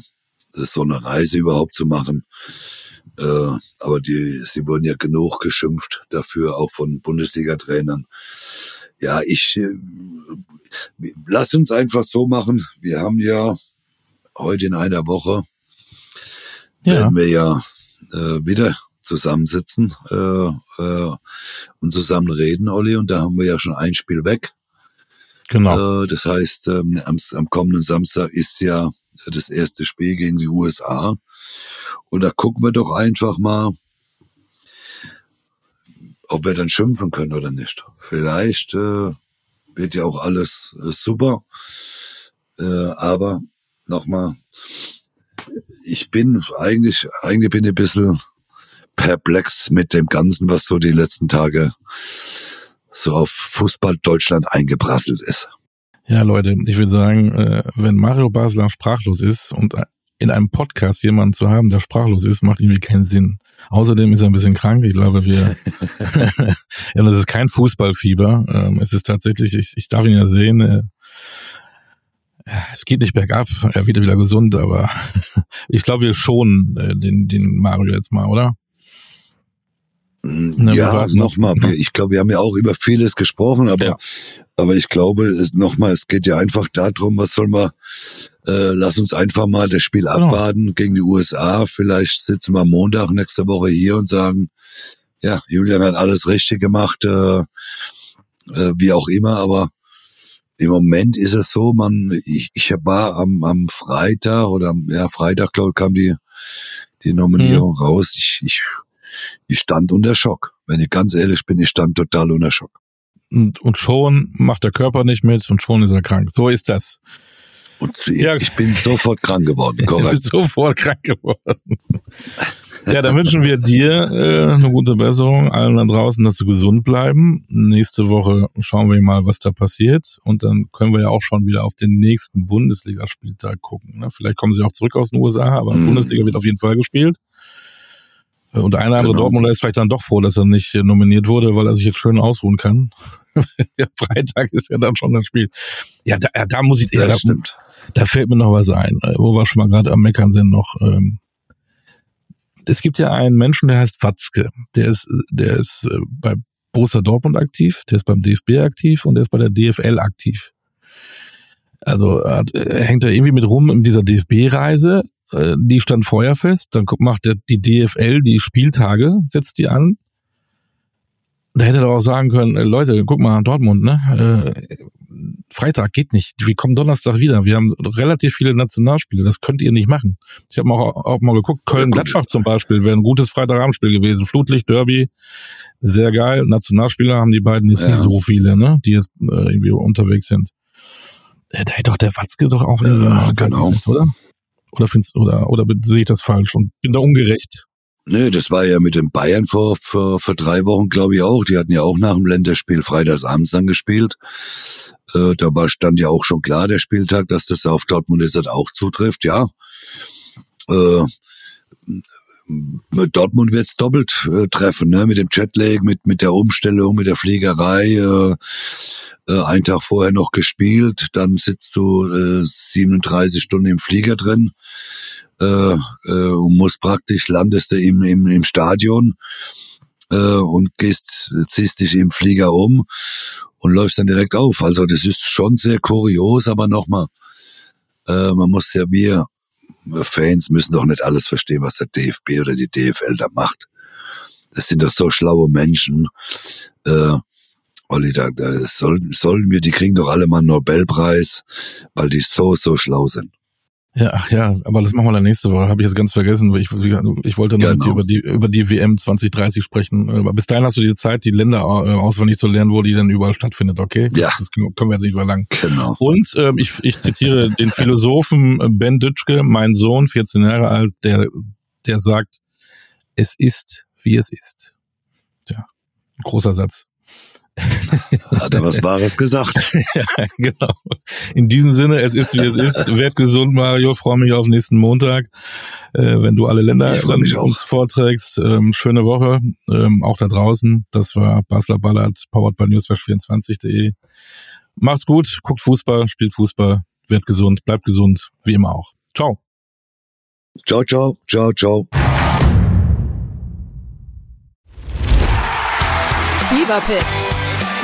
so eine Reise überhaupt zu machen. Äh, aber die, sie wurden ja genug geschimpft dafür, auch von Bundesliga-Trainern. Ja, ich äh, lass uns einfach so machen. Wir haben ja heute in einer Woche Ja, werden wir ja äh, wieder zusammensitzen äh, äh, und zusammen reden, Olli. Und da haben wir ja schon ein Spiel weg. genau. Äh, das heißt, ähm, am, am kommenden Samstag ist ja das erste Spiel gegen die USA. Und da gucken wir doch einfach mal, ob wir dann schimpfen können oder nicht. Vielleicht äh, wird ja auch alles äh, super. Äh, aber nochmal, ich bin eigentlich, eigentlich bin ich ein bisschen perplex mit dem Ganzen, was so die letzten Tage so auf Fußball Deutschland eingeprasselt ist. Ja, Leute, ich würde sagen, äh, wenn Mario Basler sprachlos ist und in einem Podcast jemanden zu haben, der sprachlos ist, macht irgendwie keinen Sinn. Außerdem ist er ein bisschen krank. Ich glaube, wir, ja, das ist kein Fußballfieber. Ähm, es ist tatsächlich, ich, ich darf ihn ja sehen, äh, es geht nicht bergab, er wird wieder gesund, aber ich glaube, wir schonen äh, den, den Mario jetzt mal, oder? Na, wir ja, nochmal, ich glaube, wir haben ja auch über vieles gesprochen, aber, Ja. aber ich glaube, es, nochmal, es geht ja einfach darum, was soll man, äh, lass uns einfach mal das Spiel Genau. abwarten gegen die USA. Vielleicht sitzen wir am Montag nächste Woche hier und sagen, ja, Julian hat alles richtig gemacht, äh, äh, wie auch immer, aber im Moment ist es so, man, ich, ich war am, am Freitag oder am, ja, Freitag, glaube ich, kam die, die Nominierung Mhm. raus. Ich, ich, ich stand unter Schock. Wenn ich ganz ehrlich bin, ich stand total unter Schock. Und, und schon macht der Körper nicht mit und schon ist er krank. So ist das. Und Ja. ich bin sofort krank geworden, korrekt. sofort krank geworden. Ja, dann wünschen wir dir äh, eine gute Besserung, allen da draußen, dass sie gesund bleiben. Nächste Woche schauen wir mal, was da passiert. Und dann können wir ja auch schon wieder auf den nächsten Bundesligaspieltag gucken. Ne? Vielleicht kommen sie auch zurück aus den USA, aber Mhm. Bundesliga wird auf jeden Fall gespielt. Äh, Und der eine oder andere Genau. Dortmunder ist vielleicht dann doch froh, dass er nicht äh, nominiert wurde, weil er sich jetzt schön ausruhen kann. Freitag ist ja dann schon das Spiel. Ja, da, da muss ich, ja, das da, stimmt. Da fällt mir noch was ein, äh, wo wir schon mal gerade am Meckern sind noch. Ähm, es gibt ja einen Menschen, der heißt Watzke. Der ist, der ist äh, bei Borussia Dortmund aktiv, der ist beim DFB aktiv und der ist bei der DFL aktiv. Also hat, äh, hängt er irgendwie mit rum in dieser DFB-Reise. Die stand vorher fest. Dann macht der, die DFL die Spieltage, setzt die an. Da hätte er doch auch sagen können, Leute, guck mal, Dortmund, ne? Freitag geht nicht. Wir kommen Donnerstag wieder. Wir haben relativ viele Nationalspiele. Das könnt ihr nicht machen. Ich habe auch, auch mal geguckt. Köln-Gladbach zum Beispiel wäre ein gutes Freitagabendspiel gewesen. Flutlicht, Derby, sehr geil. Nationalspieler haben die beiden jetzt Ja. nicht so viele, ne? Die jetzt äh, irgendwie unterwegs sind. Äh, Da hätte doch der Watzke doch auch Ja, genau. Recht, oder? Oder findest oder oder sehe ich das falsch und bin da ungerecht? Nö, das war ja mit den Bayern vor, vor, vor drei Wochen, glaube ich, auch. Die hatten ja auch nach dem Länderspiel freitagsabends dann gespielt. Äh, da war, stand ja auch schon klar, der Spieltag, dass das auf Dortmund jetzt auch zutrifft, ja. Äh, Dortmund wird's doppelt äh, treffen, ne? Mit dem Jetlag, mit, mit der Umstellung, mit der Fliegerei. Äh, äh, einen Tag vorher noch gespielt, dann sitzt du äh, 37 Stunden im Flieger drin äh, äh, und musst praktisch, landest du im, im, im Stadion äh, und gehst, ziehst dich im Flieger um und läufst dann direkt auf. Also das ist schon sehr kurios, aber nochmal, äh, man muss ja, wir Fans müssen doch nicht alles verstehen, was der DFB oder die DFL da macht. Das sind doch so schlaue Menschen. Äh, Olli, da, da sollen, sollen wir, die kriegen doch alle mal einen Nobelpreis, weil die so, so schlau sind. Ja, ach ja, aber das machen wir dann nächste Woche. Habe ich jetzt ganz vergessen, weil ich, ich wollte noch mit dir Genau. über die, über die WM 2030 sprechen. Aber bis dahin hast du die Zeit, die Länder äh, auswendig zu lernen, wo die denn überall stattfindet, okay? Ja. Das können können wir jetzt nicht verlangen. Genau. Und ähm, ich, ich zitiere den Philosophen Ben Dütschke, mein Sohn, 14 Jahre alt, der, der sagt, es ist, wie es ist. Tja, großer Satz. Hat er was Wahres gesagt. ja, genau. In diesem Sinne, es ist wie es ist. Werd gesund, Mario. Freue mich auf nächsten Montag, äh, wenn du alle Länder uns vorträgst. Ähm, schöne Woche, ähm, auch da draußen. Das war Basler Ballard, powered by newsflash24.de. Macht's gut, guckt Fußball, spielt Fußball, werd gesund, bleibt gesund, wie immer auch. Ciao. Ciao, ciao, ciao, ciao. Fever Pitch,